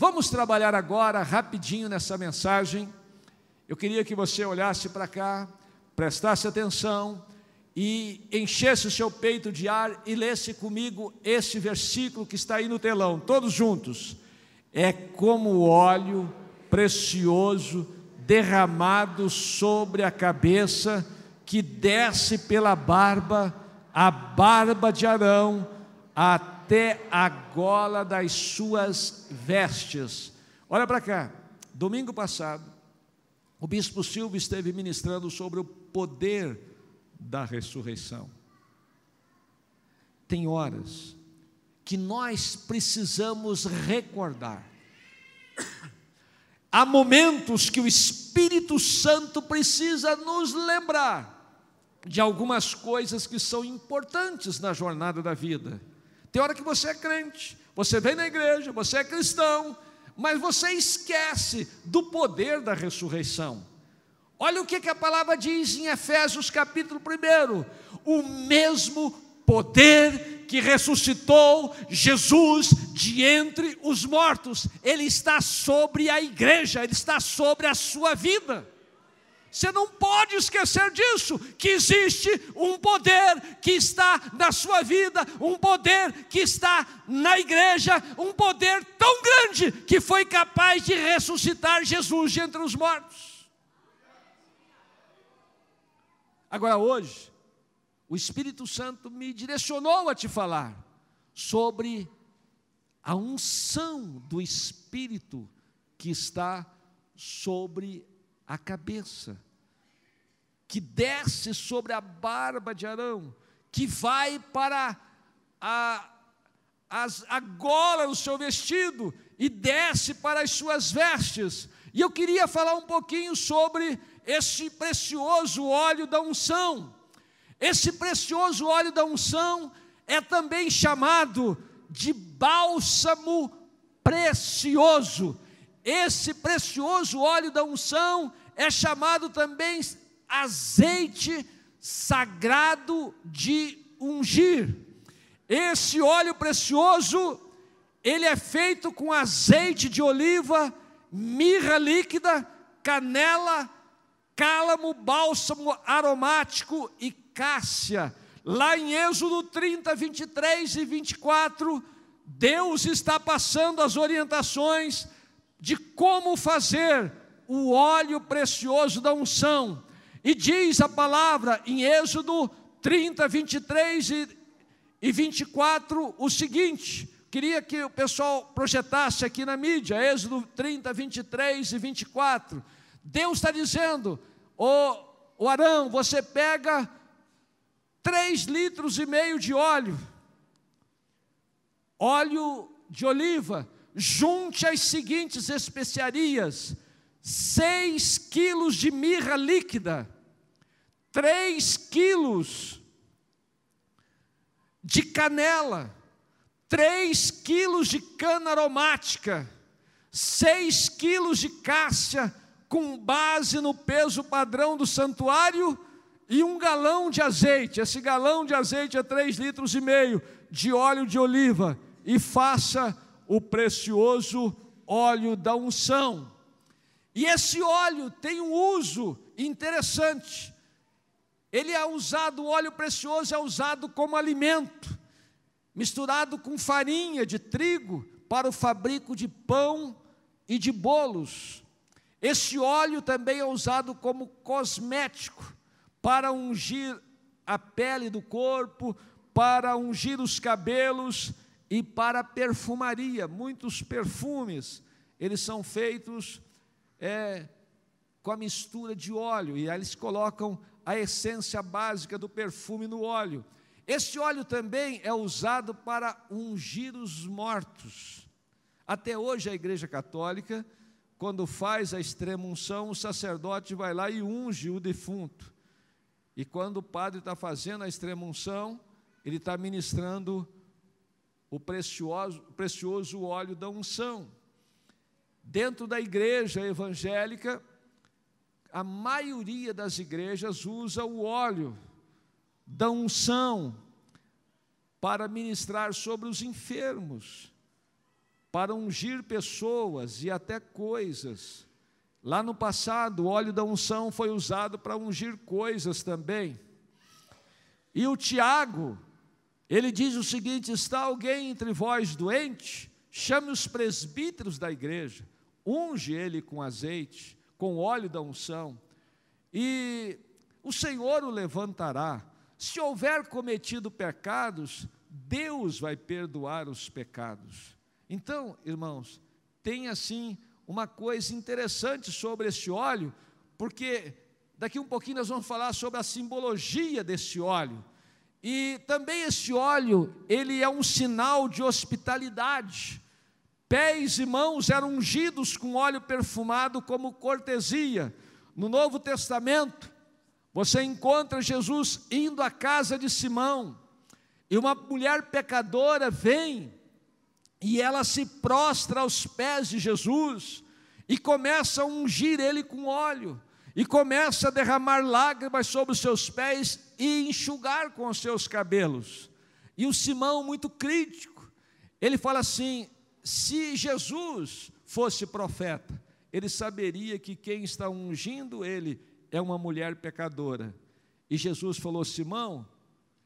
Vamos trabalhar agora rapidinho nessa mensagem. Eu queria que você olhasse para cá, prestasse atenção e enchesse o seu peito de ar e lesse comigo esse versículo que está aí no telão, todos juntos. É como óleo precioso derramado sobre a cabeça que desce pela barba, a barba de Arão, até a gola das suas vestes. Olha para cá, domingo passado, o bispo Silvio esteve ministrando sobre o poder da ressurreição. Tem horas que nós precisamos recordar. Há momentos que o Espírito Santo precisa nos lembrar de algumas coisas que são importantes na jornada da vida. Tem hora que você é crente, você vem na igreja, você é cristão, mas você esquece do poder da ressurreição. Olha o que, que a palavra diz em Efésios capítulo 1: o mesmo poder que ressuscitou Jesus de entre os mortos, ele está sobre a igreja, ele está sobre a sua vida. Você não pode esquecer disso, que existe um poder que está na sua vida, um poder que está na igreja, um poder tão grande que foi capaz de ressuscitar Jesus entre os mortos. Agora, hoje, o Espírito Santo me direcionou a te falar sobre a unção do Espírito que está sobre a cabeça, que desce sobre a barba de Arão, que vai para a, as, a gola do seu vestido e desce para as suas vestes. E eu queria falar um pouquinho sobre esse precioso óleo da unção. Esse precioso óleo da unção é também chamado de bálsamo precioso. Esse precioso óleo da unção é chamado também azeite sagrado de ungir. Esse óleo precioso, ele é feito com azeite de oliva, mirra líquida, canela, cálamo, bálsamo aromático e cássia. Lá em Êxodo 30, 23 e 24, Deus está passando as orientações de como fazer o óleo precioso da unção. E diz a palavra em Êxodo 30, 23 e 24 o seguinte: queria que o pessoal projetasse aqui na mídia, Êxodo 30, 23 e 24. Deus está dizendo: o, o Arão, você pega três litros e meio de óleo, óleo de oliva, junte as seguintes especiarias: seis quilos de mirra líquida, três quilos de canela, três quilos de cana aromática, seis quilos de cássia, com base no peso padrão do santuário, e um galão de azeite. Esse galão de azeite é três litros e meio de óleo de oliva. E faça o precioso óleo da unção. E esse óleo tem um uso interessante. Ele é usado, o óleo precioso é usado como alimento, misturado com farinha de trigo para o fabrico de pão e de bolos. Esse óleo também é usado como cosmético para ungir a pele do corpo, para ungir os cabelos e para perfumaria. Muitos perfumes, eles são feitos é, com a mistura de óleo, e aí eles colocam a essência básica do perfume no óleo. Este óleo também é usado para ungir os mortos. Até hoje a Igreja Católica, quando faz a extrema unção, o sacerdote vai lá e unge o defunto. E quando o padre está fazendo a extrema unção, ele está ministrando o precioso, o precioso óleo da unção. Dentro da igreja evangélica, a maioria das igrejas usa o óleo da unção para ministrar sobre os enfermos. para ungir pessoas e até coisas. Lá no passado, o óleo da unção foi usado para ungir coisas também. E o Tiago, ele diz o seguinte: está alguém entre vós doente? Chame os presbíteros da igreja, unge ele com azeite, com óleo da unção, e o Senhor o levantará. Se houver cometido pecados, Deus vai perdoar os pecados. Então, irmãos, tem assim uma coisa interessante sobre esse óleo, porque daqui um pouquinho nós vamos falar sobre a simbologia desse óleo. E também esse óleo, ele é um sinal de hospitalidade. Pés e mãos eram ungidos com óleo perfumado como cortesia. No Novo Testamento, você encontra Jesus indo à casa de Simão, e uma mulher pecadora vem e ela se prostra aos pés de Jesus e começa a ungir ele com óleo e começa a derramar lágrimas sobre os seus pés e enxugar com os seus cabelos. E o Simão, muito crítico, ele fala assim: se Jesus fosse profeta, ele saberia que quem está ungindo ele é uma mulher pecadora. E Jesus falou: Simão,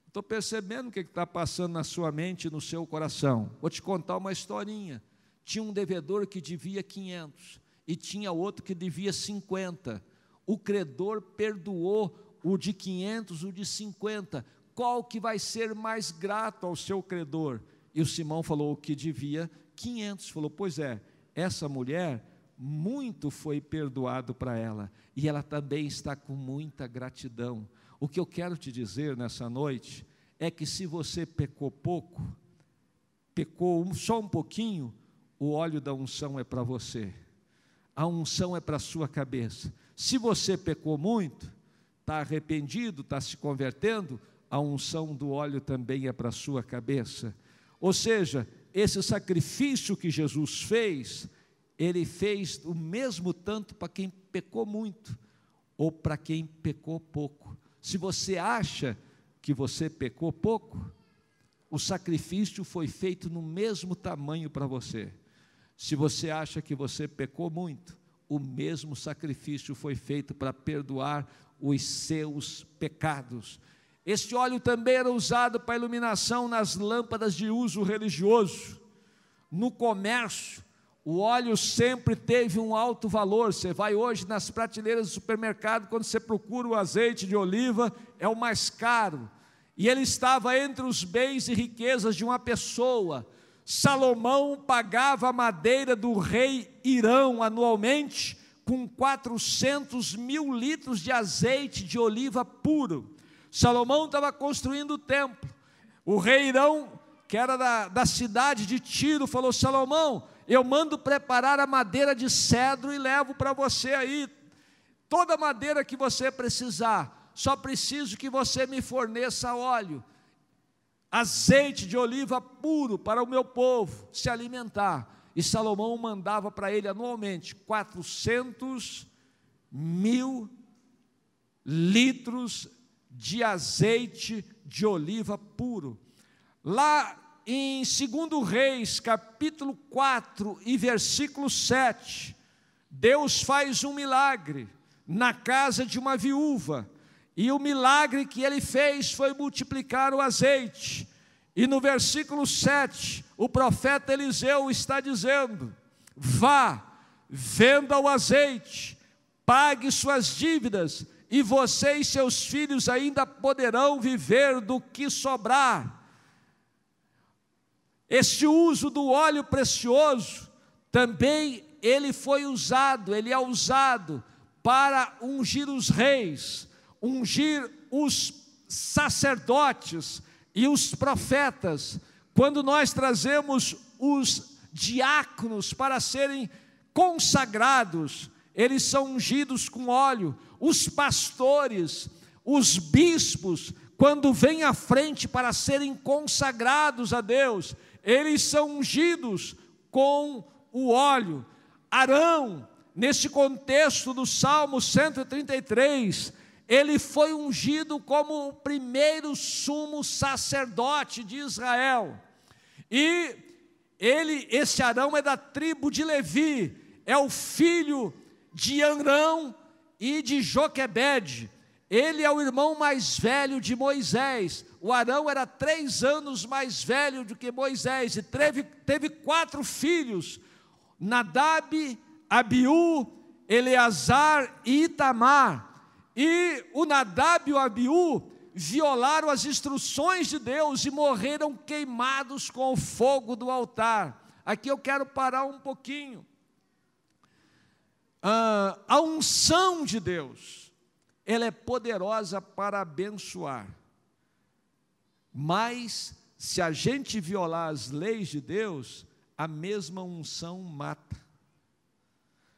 estou percebendo o que está passando na sua mente e no seu coração. Vou te contar uma historinha. Tinha um devedor que devia 500 e tinha outro que devia 50 o credor perdoou o de 500, o de 50. Qual que vai ser mais grato ao seu credor? E o Simão falou o que devia 500. Falou: "Pois é, essa mulher muito foi perdoado para ela e ela também está com muita gratidão. O que eu quero te dizer nessa noite é que se você pecou pouco, pecou só um pouquinho, o óleo da unção é para você. A unção é para a sua cabeça. Se você pecou muito, está arrependido, está se convertendo, a unção do óleo também é para a sua cabeça. Ou seja, esse sacrifício que Jesus fez, ele fez o mesmo tanto para quem pecou muito ou para quem pecou pouco. Se você acha que você pecou pouco, o sacrifício foi feito no mesmo tamanho para você. Se você acha que você pecou muito, o mesmo sacrifício foi feito para perdoar os seus pecados. Este óleo também era usado para iluminação nas lâmpadas de uso religioso. No comércio, o óleo sempre teve um alto valor. Você vai hoje nas prateleiras do supermercado, quando você procura o azeite de oliva, é o mais caro. E ele estava entre os bens e riquezas de uma pessoa. Salomão pagava a madeira do rei Irão anualmente com 400 mil litros de azeite de oliva puro. Salomão estava construindo o templo. O rei Irão, que era da, da cidade de Tiro, falou: Salomão, eu mando preparar a madeira de cedro e levo para você aí. Toda madeira que você precisar, só preciso que você me forneça óleo azeite de oliva puro para o meu povo se alimentar. E Salomão mandava para ele anualmente 400 mil litros de azeite de oliva puro. Lá em 2 Reis, capítulo 4 e versículo 7, Deus faz um milagre na casa de uma viúva e o milagre que ele fez foi multiplicar o azeite. E no versículo 7, o profeta Eliseu está dizendo: Vá, venda o azeite, pague suas dívidas, e você e seus filhos ainda poderão viver do que sobrar. Este uso do óleo precioso também ele foi usado, ele é usado para ungir os reis, ungir os sacerdotes e os profetas, quando nós trazemos os diáconos para serem consagrados, eles são ungidos com óleo, os pastores, os bispos, quando vêm à frente para serem consagrados a Deus, eles são ungidos com o óleo. Arão, nesse contexto do Salmo 133, ele foi ungido como o primeiro sumo sacerdote de Israel. E ele, esse Arão é da tribo de Levi, é o filho de Anrão e de Joquebede. Ele é o irmão mais velho de Moisés. O Arão era três anos mais velho do que Moisés e teve, teve quatro filhos: Nadab, Abiú, Eleazar e Itamar. E o Nadab e o Abiú violaram as instruções de Deus e morreram queimados com o fogo do altar. Aqui eu quero parar um pouquinho. Ah, a unção de Deus, ela é poderosa para abençoar, mas se a gente violar as leis de Deus, a mesma unção mata.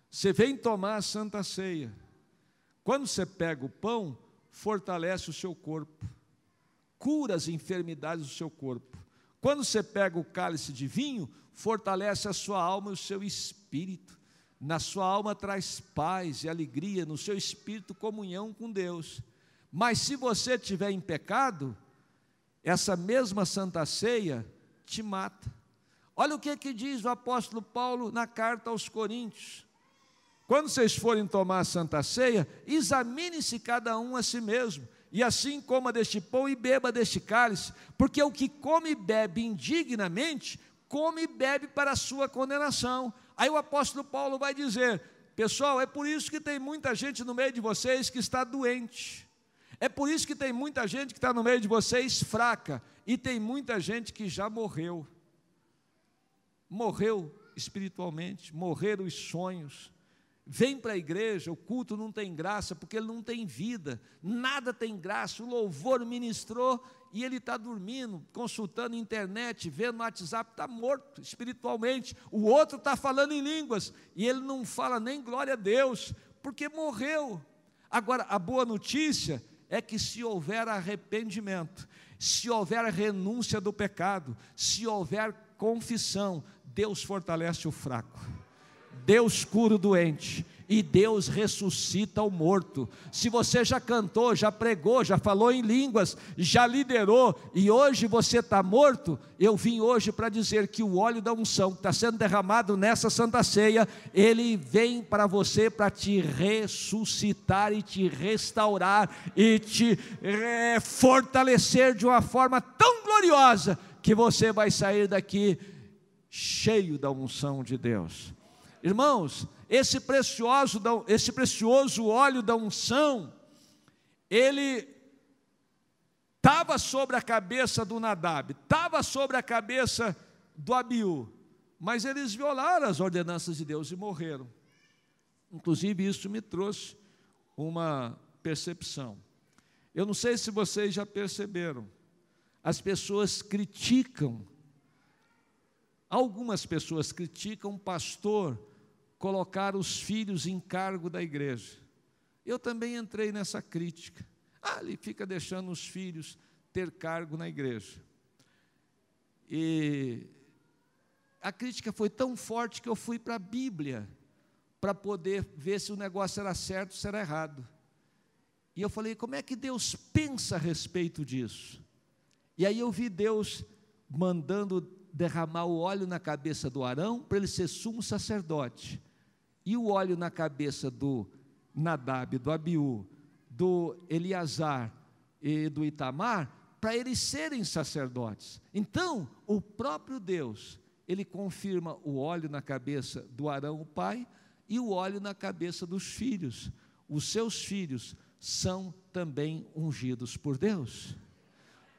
Você vem tomar a santa ceia, quando você pega o pão, fortalece o seu corpo, cura as enfermidades do seu corpo. Quando você pega o cálice de vinho, fortalece a sua alma e o seu espírito. Na sua alma traz paz e alegria, no seu espírito, comunhão com Deus. Mas se você estiver em pecado, essa mesma santa ceia te mata. Olha o que, que diz o apóstolo Paulo na carta aos Coríntios. Quando vocês forem tomar a santa ceia, examine-se cada um a si mesmo, e assim coma deste pão e beba deste cálice, porque o que come e bebe indignamente, come e bebe para a sua condenação. Aí o apóstolo Paulo vai dizer: pessoal, é por isso que tem muita gente no meio de vocês que está doente, é por isso que tem muita gente que está no meio de vocês fraca, e tem muita gente que já morreu. Morreu espiritualmente, morreram os sonhos, Vem para a igreja, o culto não tem graça, porque ele não tem vida, nada tem graça. O louvor ministrou e ele está dormindo, consultando internet, vendo WhatsApp, está morto espiritualmente. O outro está falando em línguas e ele não fala nem glória a Deus, porque morreu. Agora, a boa notícia é que se houver arrependimento, se houver renúncia do pecado, se houver confissão, Deus fortalece o fraco. Deus cura o doente e Deus ressuscita o morto. Se você já cantou, já pregou, já falou em línguas, já liderou e hoje você está morto, eu vim hoje para dizer que o óleo da unção que está sendo derramado nessa santa ceia, ele vem para você para te ressuscitar e te restaurar e te é, fortalecer de uma forma tão gloriosa que você vai sair daqui cheio da unção de Deus. Irmãos, esse precioso, esse precioso óleo da unção, ele estava sobre a cabeça do Nadab, estava sobre a cabeça do Abiú, mas eles violaram as ordenanças de Deus e morreram. Inclusive, isso me trouxe uma percepção. Eu não sei se vocês já perceberam, as pessoas criticam, algumas pessoas criticam o pastor colocar os filhos em cargo da igreja. Eu também entrei nessa crítica. Ah, ele fica deixando os filhos ter cargo na igreja. E a crítica foi tão forte que eu fui para a Bíblia para poder ver se o negócio era certo ou se era errado. E eu falei, como é que Deus pensa a respeito disso? E aí eu vi Deus mandando derramar o óleo na cabeça do Arão para ele ser sumo sacerdote e o óleo na cabeça do Nadab, do Abiú, do Eleazar e do Itamar, para eles serem sacerdotes. Então, o próprio Deus, ele confirma o óleo na cabeça do Arão, o pai, e o óleo na cabeça dos filhos. Os seus filhos são também ungidos por Deus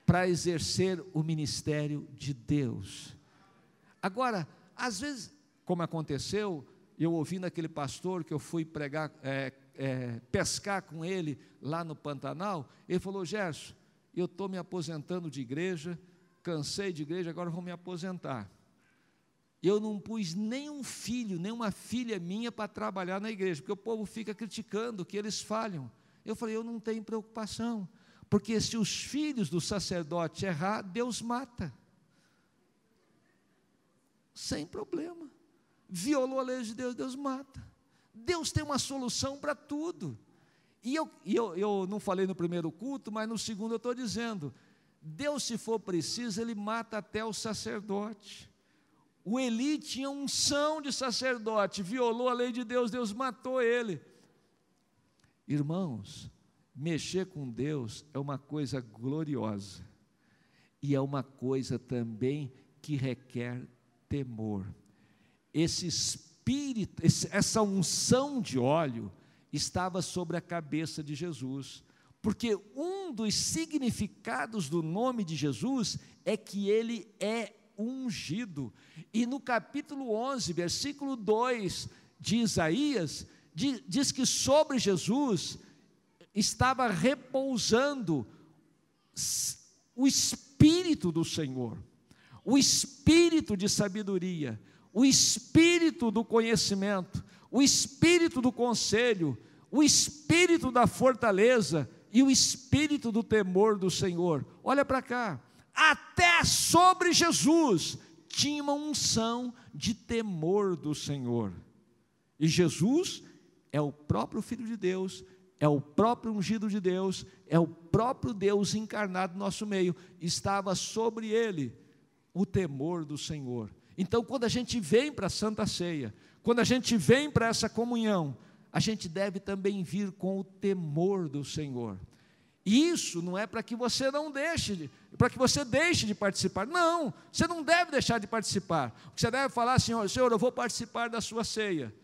para exercer o ministério de Deus. Agora, às vezes, como aconteceu, eu ouvindo aquele pastor que eu fui pregar, é, é, pescar com ele lá no Pantanal, ele falou: Gerson, eu estou me aposentando de igreja, cansei de igreja, agora vou me aposentar. Eu não pus nenhum filho, nenhuma filha minha para trabalhar na igreja, porque o povo fica criticando que eles falham. Eu falei: eu não tenho preocupação, porque se os filhos do sacerdote errar, Deus mata. Sem problema violou a lei de Deus, Deus mata. Deus tem uma solução para tudo. E, eu, eu, eu não falei no primeiro culto, mas no segundo eu estou dizendo: Deus, se for preciso, Ele mata até o sacerdote. O Eli tinha unção de sacerdote, violou a lei de Deus, Deus matou ele. Irmãos, mexer com Deus é uma coisa gloriosa e é uma coisa também que requer temor. Esse espírito, essa unção de óleo estava sobre a cabeça de Jesus, porque um dos significados do nome de Jesus é que ele é ungido. E no capítulo 11, versículo 2 de Isaías, diz que sobre Jesus estava repousando o Espírito do Senhor, o Espírito de sabedoria, o Espírito do conhecimento, o Espírito do conselho, o Espírito da fortaleza e o Espírito do temor do Senhor. Olha para cá, até sobre Jesus tinha uma unção de temor do Senhor. E Jesus é o próprio Filho de Deus, é o próprio ungido de Deus, é o próprio Deus encarnado no nosso meio, estava sobre ele o temor do Senhor. Então, quando a gente vem para a Santa Ceia, quando a gente vem para essa comunhão, a gente deve também vir com o temor do Senhor. E isso não é para que você não deixe, para que você deixe de participar. Não, você não deve deixar de participar. Você deve falar assim, Senhor, eu vou participar da sua ceia.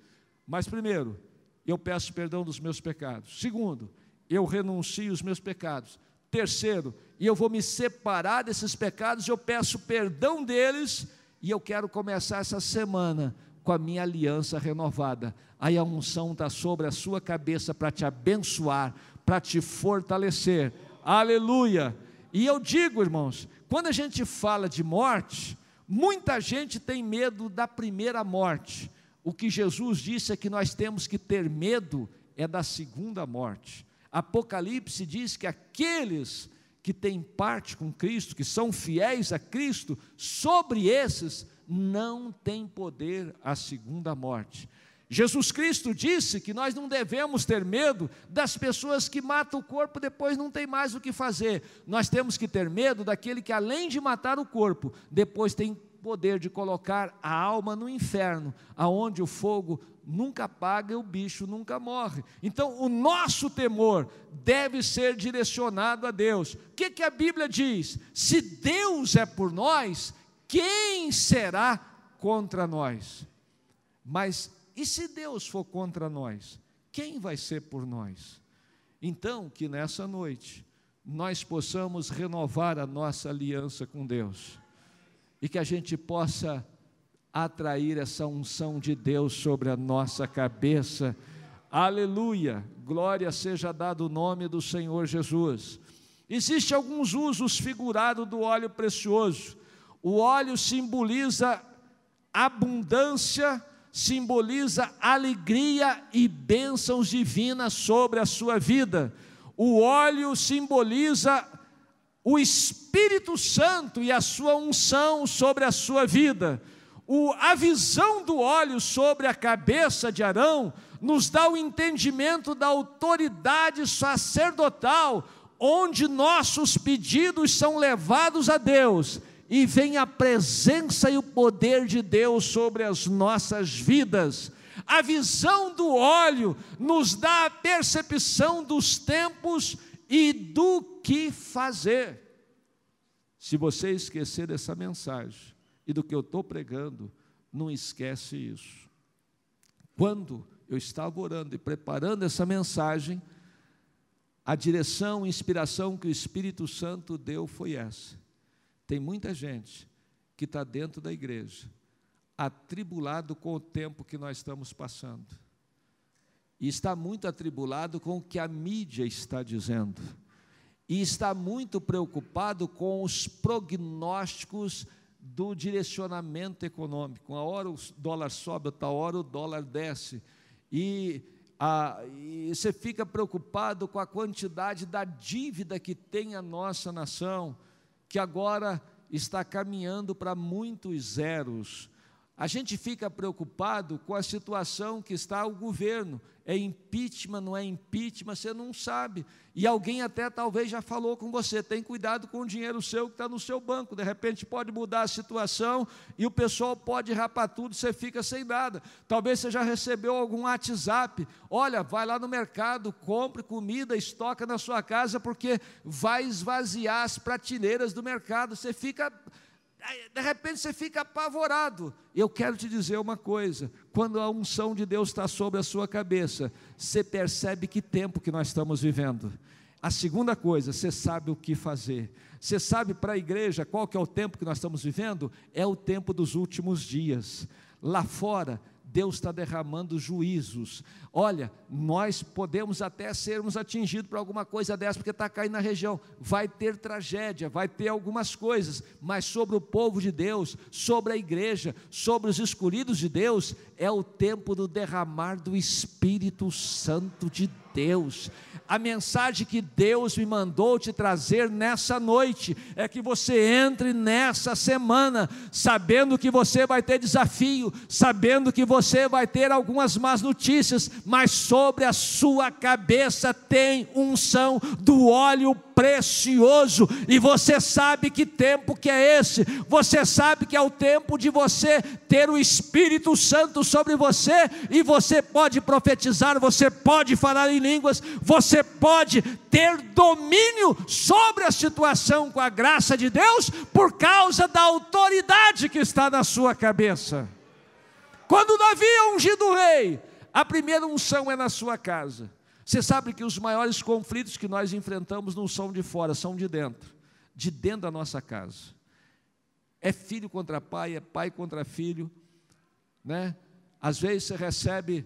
Mas primeiro, eu peço perdão dos meus pecados. Segundo, eu renuncio os meus pecados. Terceiro, e eu vou me separar desses pecados, eu peço perdão deles, e eu quero começar essa semana com a minha aliança renovada. Aí a unção está sobre a sua cabeça para te abençoar, para te fortalecer. Aleluia! E eu digo, irmãos, quando a gente fala de morte, muita gente tem medo da primeira morte. O que Jesus disse é que nós temos que ter medo é da segunda morte. Apocalipse diz que aqueles que têm parte com Cristo, que são fiéis a Cristo, sobre esses não tem poder a segunda morte. Jesus Cristo disse que nós não devemos ter medo das pessoas que matam o corpo depois não tem mais o que fazer. Nós temos que ter medo daquele que além de matar o corpo, depois tem poder de colocar a alma no inferno, aonde o fogo nunca apaga e o bicho nunca morre. Então, o nosso temor deve ser direcionado a Deus. O que, que a Bíblia diz? Se Deus é por nós, quem será contra nós? Mas e se Deus for contra nós, quem vai ser por nós? Então, que nessa noite nós possamos renovar a nossa aliança com Deus e que a gente possa atrair essa unção de Deus sobre a nossa cabeça. Aleluia! Glória seja dado o nome do Senhor Jesus. Existem alguns usos figurados do óleo precioso. O óleo simboliza abundância simboliza alegria e bênçãos divinas sobre a sua vida. O óleo simboliza o Espírito Santo e a sua unção sobre a sua vida. O, a visão do óleo sobre a cabeça de Arão nos dá o entendimento da autoridade sacerdotal, onde nossos pedidos são levados a Deus e vem a presença e o poder de Deus sobre as nossas vidas. A visão do óleo nos dá a percepção dos tempos e do que fazer. Se você esquecer dessa mensagem e do que eu estou pregando, não esquece isso. Quando eu estava orando e preparando essa mensagem, a direção e inspiração que o Espírito Santo deu foi essa. Tem muita gente que está dentro da igreja, atribulado com o tempo que nós estamos passando, e está muito atribulado com o que a mídia está dizendo, e está muito preocupado com os prognósticos do direcionamento econômico. Uma hora o dólar sobe, outra hora o dólar desce, e, a, e você fica preocupado com a quantidade da dívida que tem a nossa nação que agora está caminhando para muitos zeros. A gente fica preocupado com a situação que está o governo. É impeachment, não é impeachment, você não sabe. E alguém até talvez já falou com você: tem cuidado com o dinheiro seu que está no seu banco. De repente pode mudar a situação e o pessoal pode rapar tudo, você fica sem nada. Talvez você já recebeu algum WhatsApp: olha, vai lá no mercado, compre comida, estoca na sua casa, porque vai esvaziar as prateleiras do mercado. Você fica de repente você fica apavorado. Eu quero te dizer uma coisa: quando a unção de Deus está sobre a sua cabeça, você percebe que tempo que nós estamos vivendo. A segunda coisa, você sabe o que fazer. Você sabe para a igreja qual que é o tempo que nós estamos vivendo? É o tempo dos últimos dias. Lá fora, Deus está derramando juízos. Olha, nós podemos até sermos atingidos por alguma coisa dessa, porque está caindo na região. Vai ter tragédia, vai ter algumas coisas, mas sobre o povo de Deus, sobre a igreja, sobre os escolhidos de Deus, é o tempo do derramar do Espírito Santo de Deus. A mensagem que Deus me mandou te trazer nessa noite é que você entre nessa semana sabendo que você vai ter desafio, sabendo que você vai ter algumas más notícias, mas sobre a sua cabeça tem unção do óleo precioso, e você sabe que tempo que é esse, você sabe que é o tempo de você ter o Espírito Santo sobre você, e você pode profetizar, você pode falar em línguas, você pode ter domínio sobre a situação com a graça de Deus, por causa da autoridade que está na sua cabeça. Quando Davi é ungido rei, a primeira unção é na sua casa. Você sabe que os maiores conflitos que nós enfrentamos não são de fora, são de dentro, de dentro da nossa casa. É filho contra pai, é pai contra filho, né? Às vezes você recebe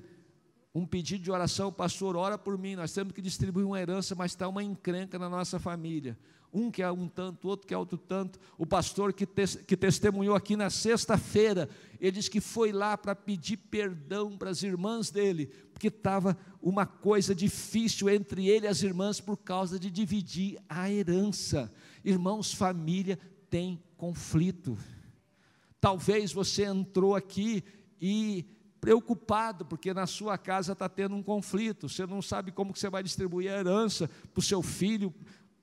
um pedido de oração, pastor, ora por mim, nós temos que distribuir uma herança, mas está uma encrenca na nossa família. Um quer um tanto, outro quer outro tanto. O pastor que, te, que testemunhou aqui na sexta-feira, ele disse que foi lá para pedir perdão para as irmãs dele, porque estava uma coisa difícil entre ele e as irmãs por causa de dividir a herança. Irmãos, família tem conflito. Talvez você entrou aqui e preocupado, porque na sua casa está tendo um conflito, você não sabe como que você vai distribuir a herança para o seu filho,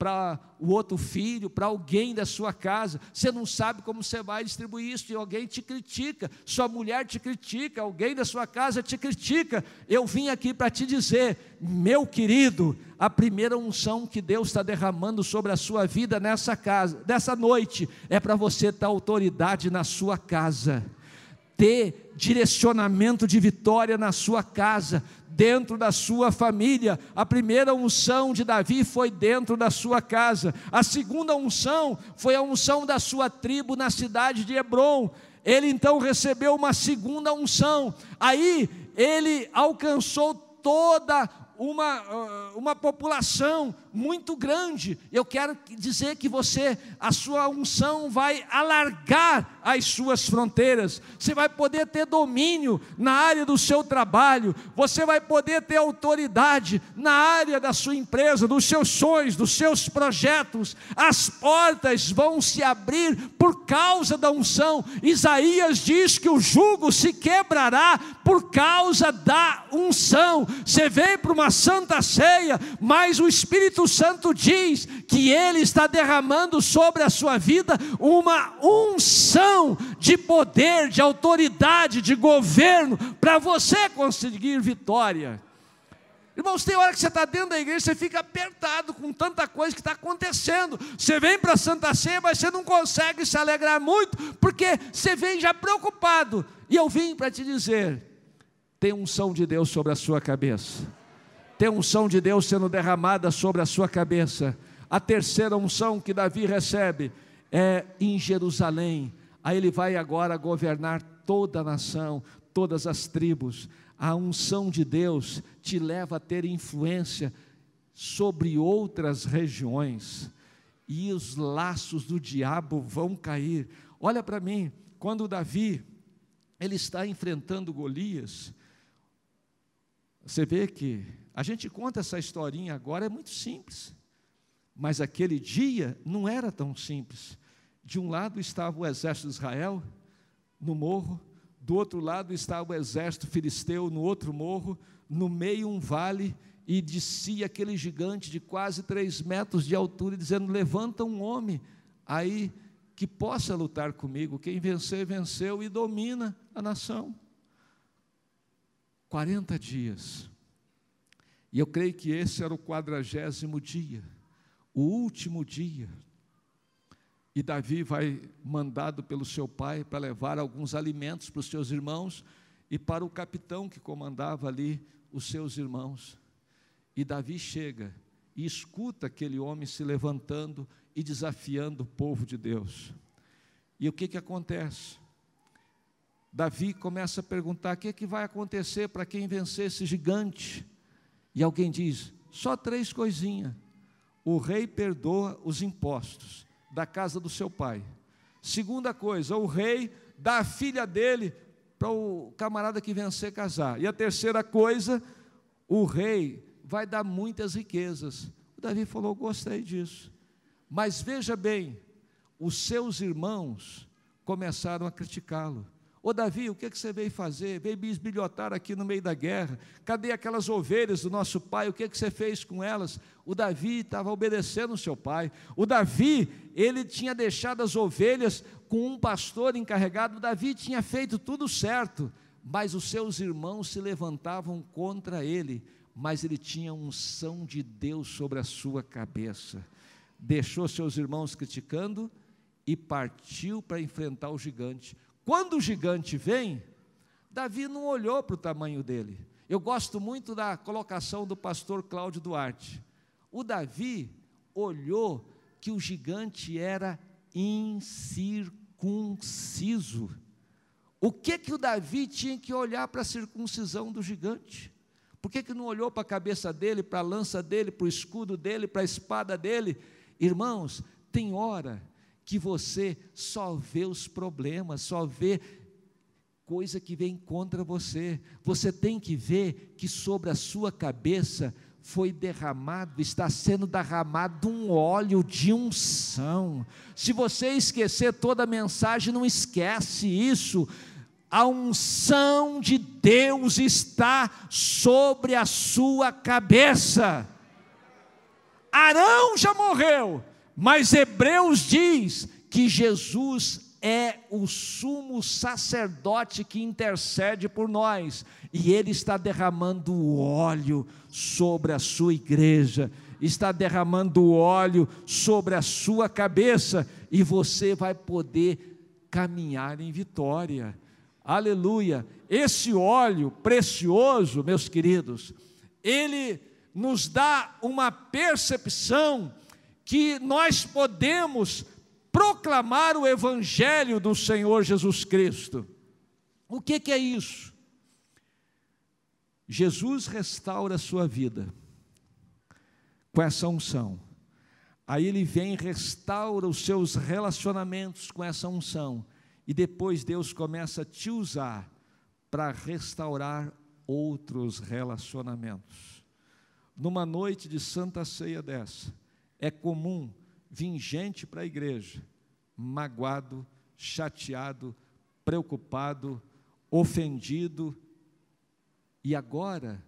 para o outro filho, para alguém da sua casa, você não sabe como você vai distribuir isso, e alguém te critica, sua mulher te critica, alguém da sua casa te critica. Eu vim aqui para te dizer, meu querido, a primeira unção que Deus está derramando sobre a sua vida nessa casa, dessa noite, é para você ter autoridade na sua casa, ter direcionamento de vitória na sua casa, dentro da sua família. A primeira unção de Davi foi dentro da sua casa. A segunda unção foi a unção da sua tribo na cidade de Hebron. Ele então recebeu uma segunda unção. Aí ele alcançou toda uma, ah, uma população muito grande. Eu quero dizer que você, a sua unção vai alargar as suas fronteiras. Você vai poder ter domínio na área do seu trabalho. Você vai poder ter autoridade na área da sua empresa, dos seus sonhos, dos seus projetos. As portas vão se abrir por causa da unção. Isaías diz que o jugo se quebrará por causa da unção. Você vem para uma santa ceia, mas o Espírito Espírito Santo diz que ele está derramando sobre a sua vida uma unção de poder, de autoridade, de governo, para você conseguir vitória. Irmãos, tem hora que você está dentro da igreja, você fica apertado com tanta coisa que está acontecendo. Você vem para a Santa Ceia, mas você não consegue se alegrar muito, porque você vem já preocupado. E eu vim para te dizer: tem unção de Deus sobre a sua cabeça tem unção de Deus sendo derramada sobre a sua cabeça. A terceira unção que Davi recebe é em Jerusalém. Aí ele vai agora governar toda a nação, todas as tribos. A unção de Deus te leva a ter influência sobre outras regiões. E os laços do diabo vão cair. Olha para mim, quando Davi ele está enfrentando Golias, você vê que a gente conta essa historinha agora, é muito simples. Mas aquele dia não era tão simples. De um lado estava o exército de Israel, no morro, do outro lado estava o exército filisteu, no outro morro, no meio um vale, e descia aquele gigante de quase três metros de altura, dizendo: Levanta um homem aí que possa lutar comigo. Quem vencer, venceu e domina a nação. 40 dias. E eu creio que esse era o quadragésimo dia, o último dia. E Davi vai mandado pelo seu pai para levar alguns alimentos para os seus irmãos e para o capitão que comandava ali os seus irmãos. E Davi chega e escuta aquele homem se levantando e desafiando o povo de Deus. E o que, que acontece? Davi começa a perguntar: o que, que vai acontecer para quem vencer esse gigante? E alguém diz: só três coisinhas. O rei perdoa os impostos da casa do seu pai. Segunda coisa, o rei dá a filha dele para o camarada que vencer casar. E a terceira coisa, o rei vai dar muitas riquezas. O Davi falou: gostei disso. Mas veja bem, os seus irmãos começaram a criticá-lo. Ô Davi, o que, que você veio fazer? Veio bisbilhotar aqui no meio da guerra. Cadê aquelas ovelhas do nosso pai? O que, que você fez com elas? O Davi estava obedecendo o seu pai. O Davi, ele tinha deixado as ovelhas com um pastor encarregado. O Davi tinha feito tudo certo, mas os seus irmãos se levantavam contra ele. Mas ele tinha unção de Deus sobre a sua cabeça. Deixou seus irmãos criticando e partiu para enfrentar o gigante. Quando o gigante vem, Davi não olhou para o tamanho dele. Eu gosto muito da colocação do pastor Cláudio Duarte. O Davi olhou que o gigante era incircunciso. O que que o Davi tinha que olhar para a circuncisão do gigante? Por que, que não olhou para a cabeça dele, para a lança dele, para o escudo dele, para a espada dele? Irmãos, tem hora que você só vê os problemas, só vê coisa que vem contra você. Você tem que ver que sobre a sua cabeça foi derramado, está sendo derramado um óleo de unção. Se você esquecer toda a mensagem, não esquece isso. A unção de Deus está sobre a sua cabeça. Arão já morreu, mas Hebreus diz que Jesus é o sumo sacerdote que intercede por nós, e ele está derramando óleo sobre a sua igreja, está derramando óleo sobre a sua cabeça, e você vai poder caminhar em vitória. Aleluia! Esse óleo precioso, meus queridos, ele nos dá uma percepção que nós podemos proclamar o Evangelho do Senhor Jesus Cristo. O que, que é isso? Jesus restaura a sua vida com essa unção. Aí ele vem e restaura os seus relacionamentos com essa unção. E depois Deus começa a te usar para restaurar outros relacionamentos. Numa noite de santa ceia dessa, é comum vir gente para a igreja magoado, chateado, preocupado, ofendido, e agora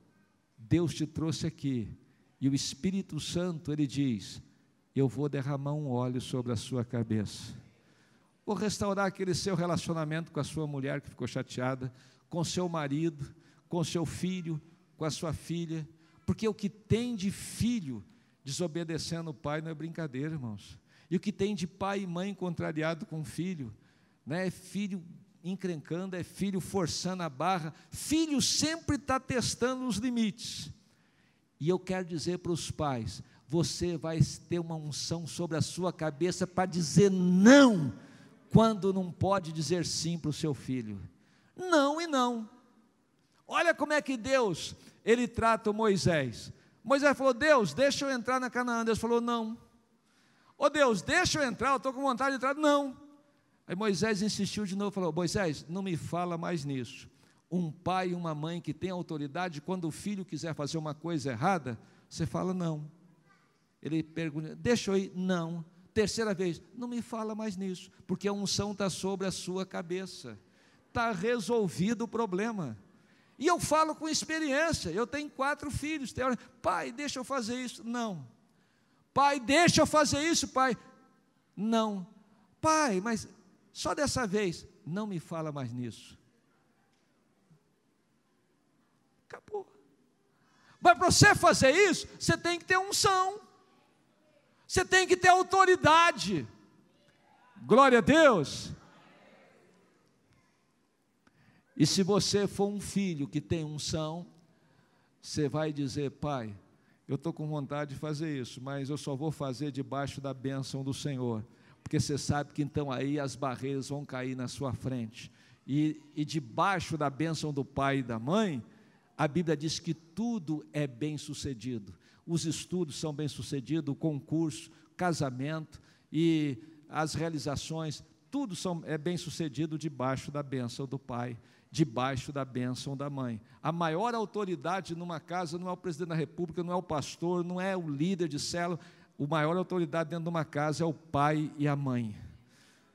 Deus te trouxe aqui, e o Espírito Santo, ele diz: Eu vou derramar um óleo sobre a sua cabeça. Vou restaurar aquele seu relacionamento com a sua mulher que ficou chateada, com seu marido, com seu filho, com a sua filha, porque o que tem de filho desobedecendo o pai não é brincadeira, irmãos. E o que tem de pai e mãe contrariado com filho, né? É filho encrencando, é filho forçando a barra. Filho sempre está testando os limites. E eu quero dizer para os pais: você vai ter uma unção sobre a sua cabeça para dizer não, quando não pode dizer sim para o seu filho. Não e não. Olha como é que Deus, ele trata Moisés. Moisés falou: Deus, deixa eu entrar na Canaã. Deus falou: Não. Ô oh, Deus, deixa eu entrar, eu estou com vontade de entrar. Não. Aí Moisés insistiu de novo, falou: Moisés, não me fala mais nisso. Um pai e uma mãe que tem autoridade, quando o filho quiser fazer uma coisa errada, você fala não. Ele pergunta: Deixa eu ir? Não. Terceira vez, não me fala mais nisso, porque a unção está sobre a sua cabeça está resolvido o problema. E eu falo com experiência, eu tenho quatro filhos, pai, deixa eu fazer isso. Não. Pai, deixa eu fazer isso, pai. Não. Pai, mas só dessa vez, não me fala mais nisso. Acabou. Mas para você fazer isso, você tem que ter unção. Você tem que ter autoridade. Glória a Deus. E se você for um filho que tem unção, você vai dizer, pai, eu estou com vontade de fazer isso, mas eu só vou fazer debaixo da bênção do Senhor, porque você sabe que então aí as barreiras vão cair na sua frente. E, e debaixo da bênção do pai e da mãe, a Bíblia diz que tudo é bem sucedido. Os estudos são bem sucedidos, o concurso, casamento e as realizações, tudo são, é bem sucedido debaixo da bênção do pai debaixo da bênção da mãe. A maior autoridade numa casa não é o presidente da república, não é o pastor, não é o líder de célula. O maior autoridade dentro de uma casa é o pai e a mãe.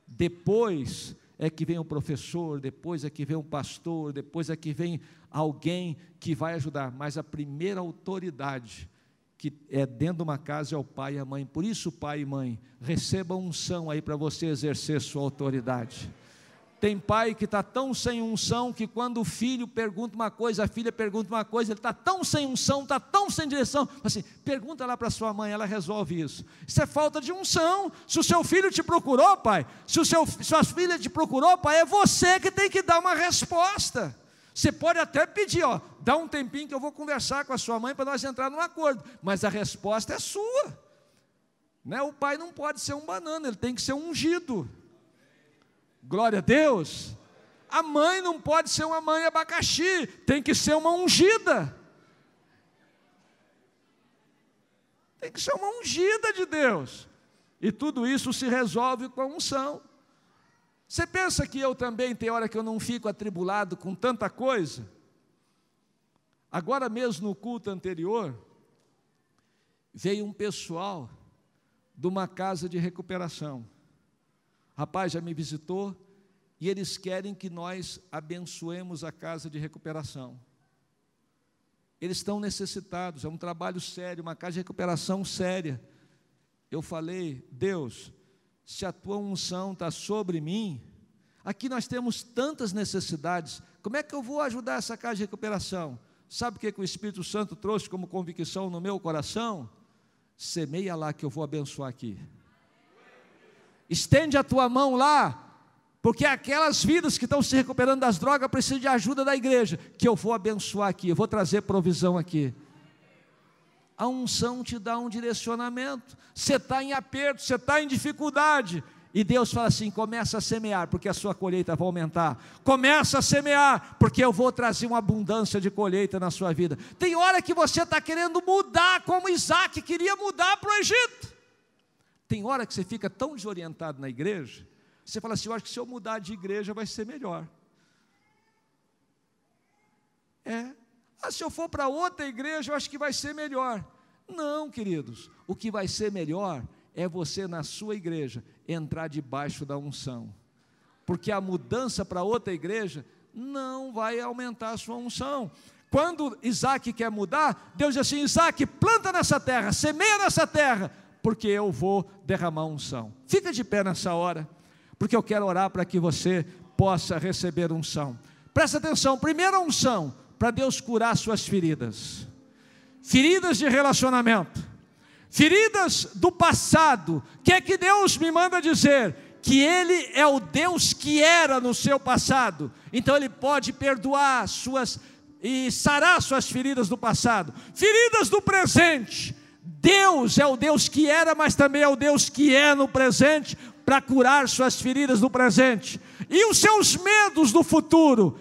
Depois é que vem o professor, depois é que vem o pastor, depois é que vem alguém que vai ajudar. Mas a primeira autoridade que é dentro de uma casa é o pai e a mãe. Por isso, pai e mãe, recebam unção aí para você exercer sua autoridade. Tem pai que está tão sem unção que quando o filho pergunta uma coisa, a filha pergunta uma coisa, ele está tão sem unção, está tão sem direção. Assim, pergunta lá para sua mãe, ela resolve isso. Isso é falta de unção. Se o seu filho te procurou, pai, se o seu, sua filha te procurou, pai, é você que tem que dar uma resposta. Você pode até pedir, ó, dá um tempinho que eu vou conversar com a sua mãe para nós entrar num acordo, mas a resposta é sua. Né? O pai não pode ser um banana, ele tem que ser ungido. Glória a Deus. A mãe não pode ser uma mãe abacaxi, tem que ser uma ungida. Tem que ser uma ungida de Deus. E tudo isso se resolve com a unção. Você pensa que eu também tem hora que eu não fico atribulado com tanta coisa? Agora mesmo no culto anterior, veio um pessoal de uma casa de recuperação rapaz já me visitou e eles querem que nós abençoemos a casa de recuperação. Eles estão necessitados, é um trabalho sério, uma casa de recuperação séria. Eu falei, Deus, se a tua unção está sobre mim, aqui nós temos tantas necessidades, como é que eu vou ajudar essa casa de recuperação? Sabe o que, que o Espírito Santo trouxe como convicção no meu coração? Semeia lá que eu vou abençoar aqui estende a tua mão lá, porque aquelas vidas que estão se recuperando das drogas precisam de ajuda da igreja, que eu vou abençoar aqui, eu vou trazer provisão aqui. A unção te dá um direcionamento. Você está em aperto, você está em dificuldade. E Deus fala assim: começa a semear, porque a sua colheita vai aumentar. Começa a semear, porque eu vou trazer uma abundância de colheita na sua vida. Tem hora que você está querendo mudar, como Isaac queria mudar para o Egito. Tem hora que você fica tão desorientado na igreja, você fala assim: eu acho que se eu mudar de igreja vai ser melhor. É. Ah, se eu for para outra igreja, eu acho que vai ser melhor. Não, queridos. O que vai ser melhor é você, na sua igreja, entrar debaixo da unção. Porque a mudança para outra igreja não vai aumentar a sua unção. Quando Isaac quer mudar, Deus diz assim: Isaac, planta nessa terra, semeia nessa terra, porque eu vou derramar unção. Fica de pé nessa hora, porque eu quero orar para que você possa receber unção. Presta atenção, primeira unção, para Deus curar suas feridas. Feridas de relacionamento, feridas do passado. Que é que Deus me manda dizer? Que Ele é o Deus que era no seu passado, então Ele pode perdoar suas e sarar suas feridas do passado, feridas do presente Deus é o Deus que era, mas também é o Deus que é no presente, para curar suas feridas no presente. E os seus medos do futuro.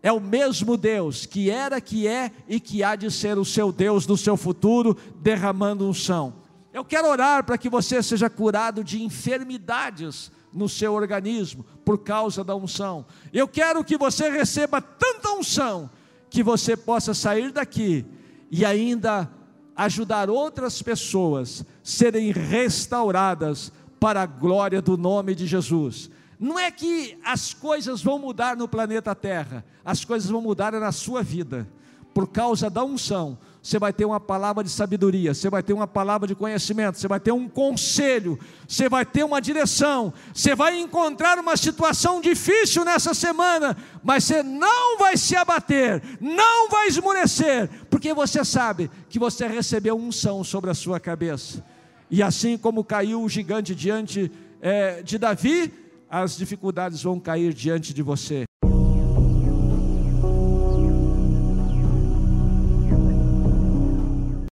É o mesmo Deus que era, que é e que há de ser o seu Deus do seu futuro, derramando unção. Eu quero orar para que você seja curado de enfermidades no seu organismo por causa da unção. Eu quero que você receba tanta unção que você possa sair daqui e ainda ajudar outras pessoas serem restauradas para a glória do nome de Jesus. Não é que as coisas vão mudar no planeta Terra, as coisas vão mudar na sua vida. Por causa da unção, você vai ter uma palavra de sabedoria, você vai ter uma palavra de conhecimento, você vai ter um conselho, você vai ter uma direção, você vai encontrar uma situação difícil nessa semana, mas você não vai se abater, não vai esmorecer, porque você sabe que você recebeu unção sobre a sua cabeça. E assim como caiu o gigante diante é, de Davi, as dificuldades vão cair diante de você.